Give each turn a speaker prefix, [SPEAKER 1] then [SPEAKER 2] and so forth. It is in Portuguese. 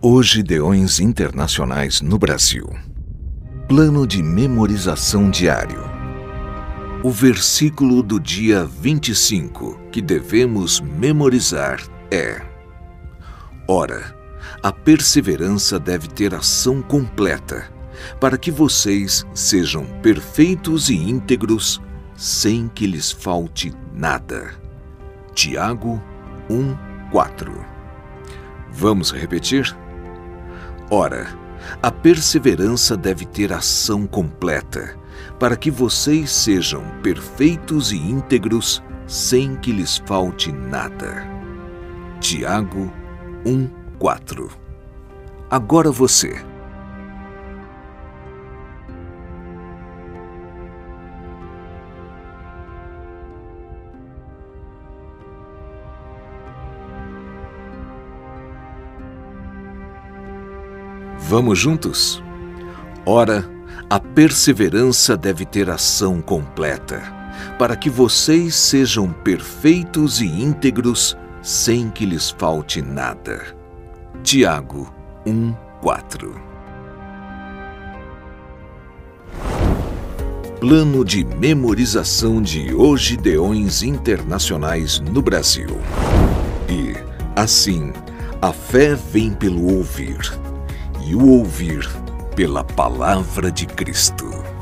[SPEAKER 1] Hoje Deões Internacionais no Brasil. Plano de memorização diário. O versículo do dia 25 que devemos memorizar é: Ora, a perseverança deve ter ação completa, para que vocês sejam perfeitos e íntegros, sem que lhes falte nada. Tiago 1, 4 Vamos repetir? Ora, a perseverança deve ter ação completa, para que vocês sejam perfeitos e íntegros, sem que lhes falte nada. Tiago 1, 4 Agora você. Vamos juntos? Ora, a perseverança deve ter ação completa, para que vocês sejam perfeitos e íntegros, sem que lhes falte nada. Tiago 1, 4 Plano de memorização de Hoje Deões Internacionais no Brasil. E, assim, a fé vem pelo ouvir e o ouvir pela palavra de Cristo.